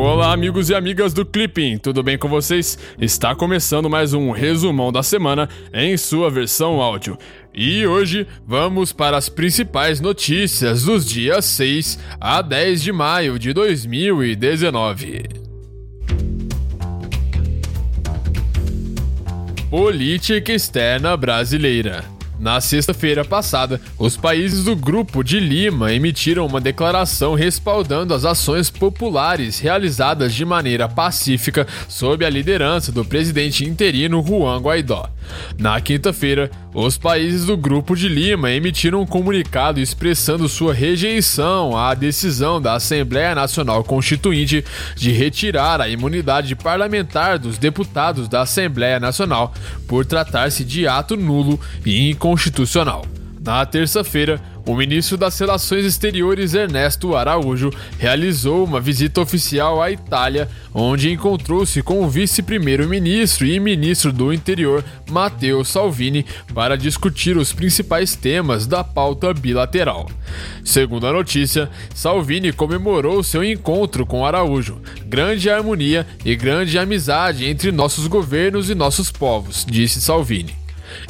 Olá, amigos e amigas do Clipping, tudo bem com vocês? Está começando mais um resumão da semana em sua versão áudio. E hoje vamos para as principais notícias dos dias 6 a 10 de maio de 2019. Política externa brasileira. Na sexta-feira passada, os países do Grupo de Lima emitiram uma declaração respaldando as ações populares realizadas de maneira pacífica sob a liderança do presidente interino Juan Guaidó. Na quinta-feira, os países do Grupo de Lima emitiram um comunicado expressando sua rejeição à decisão da Assembleia Nacional Constituinte de retirar a imunidade parlamentar dos deputados da Assembleia Nacional por tratar-se de ato nulo e inconstitucional. Na terça-feira, o ministro das Relações Exteriores Ernesto Araújo realizou uma visita oficial à Itália, onde encontrou-se com o vice-primeiro-ministro e ministro do Interior, Matteo Salvini, para discutir os principais temas da pauta bilateral. Segundo a notícia, Salvini comemorou seu encontro com Araújo. Grande harmonia e grande amizade entre nossos governos e nossos povos, disse Salvini.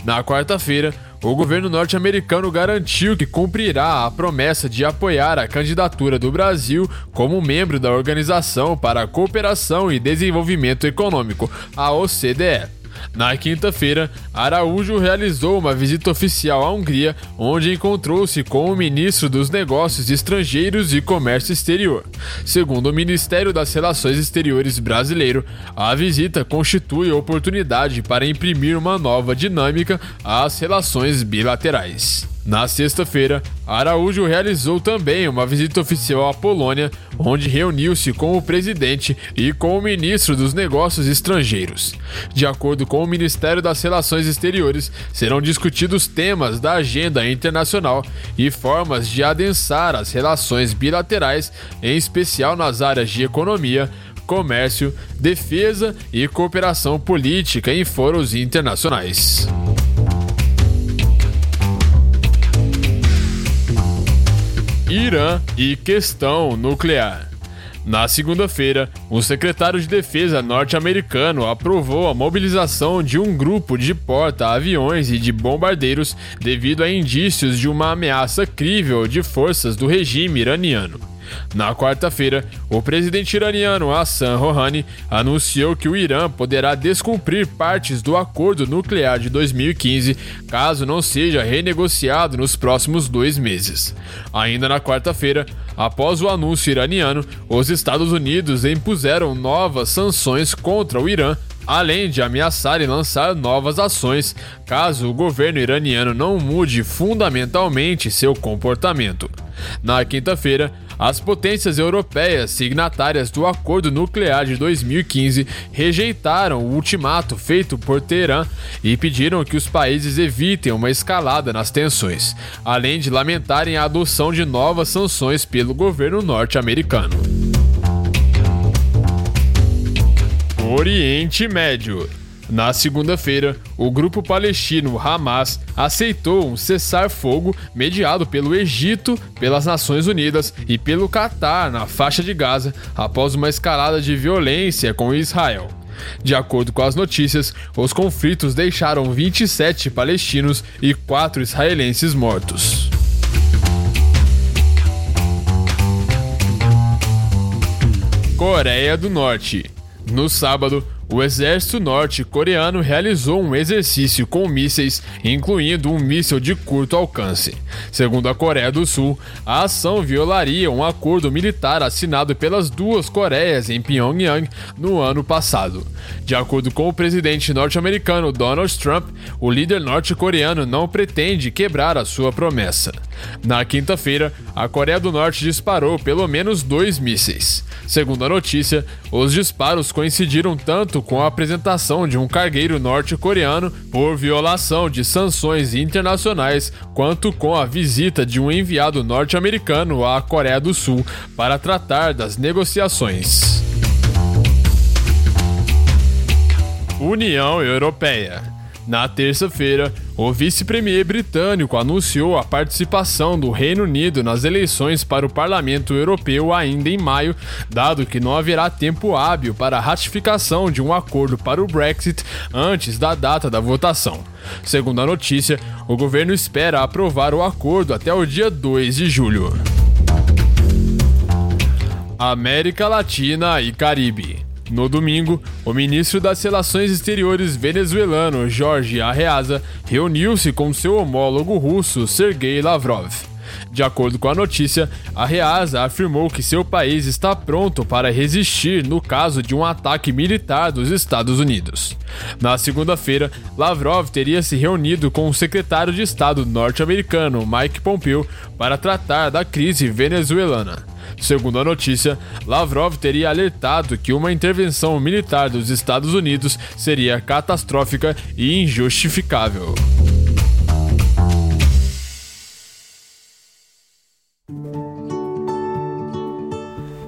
Na quarta-feira, o governo norte-americano garantiu que cumprirá a promessa de apoiar a candidatura do Brasil como membro da Organização para a Cooperação e Desenvolvimento Econômico, a OCDE. Na quinta-feira, Araújo realizou uma visita oficial à Hungria, onde encontrou-se com o ministro dos Negócios Estrangeiros e Comércio Exterior. Segundo o Ministério das Relações Exteriores brasileiro, a visita constitui oportunidade para imprimir uma nova dinâmica às relações bilaterais. Na sexta-feira, Araújo realizou também uma visita oficial à Polônia, onde reuniu-se com o presidente e com o ministro dos Negócios Estrangeiros. De acordo com o Ministério das Relações Exteriores, serão discutidos temas da agenda internacional e formas de adensar as relações bilaterais, em especial nas áreas de economia, comércio, defesa e cooperação política em foros internacionais. Irã e questão nuclear. Na segunda-feira, o secretário de Defesa norte-americano aprovou a mobilização de um grupo de porta-aviões e de bombardeiros devido a indícios de uma ameaça crível de forças do regime iraniano. Na quarta-feira, o presidente iraniano Hassan Rouhani anunciou que o Irã poderá descumprir partes do acordo nuclear de 2015 caso não seja renegociado nos próximos dois meses. Ainda na quarta-feira, após o anúncio iraniano, os Estados Unidos impuseram novas sanções contra o Irã além de ameaçar e lançar novas ações caso o governo iraniano não mude fundamentalmente seu comportamento. Na quinta-feira, as potências europeias signatárias do Acordo Nuclear de 2015 rejeitaram o ultimato feito por Teherã e pediram que os países evitem uma escalada nas tensões, além de lamentarem a adoção de novas sanções pelo governo norte-americano. Oriente Médio na segunda-feira, o grupo palestino Hamas aceitou um cessar-fogo mediado pelo Egito, pelas Nações Unidas e pelo Catar na faixa de Gaza após uma escalada de violência com Israel. De acordo com as notícias, os conflitos deixaram 27 palestinos e 4 israelenses mortos. Coreia do Norte. No sábado, o exército norte-coreano realizou um exercício com mísseis, incluindo um míssil de curto alcance. Segundo a Coreia do Sul, a ação violaria um acordo militar assinado pelas duas Coreias em Pyongyang no ano passado. De acordo com o presidente norte-americano Donald Trump, o líder norte-coreano não pretende quebrar a sua promessa. Na quinta-feira, a Coreia do Norte disparou pelo menos dois mísseis. Segundo a notícia, os disparos coincidiram tanto com a apresentação de um cargueiro norte-coreano por violação de sanções internacionais, quanto com a visita de um enviado norte-americano à Coreia do Sul para tratar das negociações. União Europeia Na terça-feira, o vice-premier britânico anunciou a participação do Reino Unido nas eleições para o Parlamento Europeu ainda em maio, dado que não haverá tempo hábil para a ratificação de um acordo para o Brexit antes da data da votação. Segundo a notícia, o governo espera aprovar o acordo até o dia 2 de julho. América Latina e Caribe. No domingo, o ministro das Relações Exteriores venezuelano Jorge Arreaza reuniu-se com seu homólogo russo Sergei Lavrov. De acordo com a notícia, Arreaza afirmou que seu país está pronto para resistir no caso de um ataque militar dos Estados Unidos. Na segunda-feira, Lavrov teria se reunido com o secretário de Estado norte-americano Mike Pompeo para tratar da crise venezuelana. Segundo a notícia, Lavrov teria alertado que uma intervenção militar dos Estados Unidos seria catastrófica e injustificável.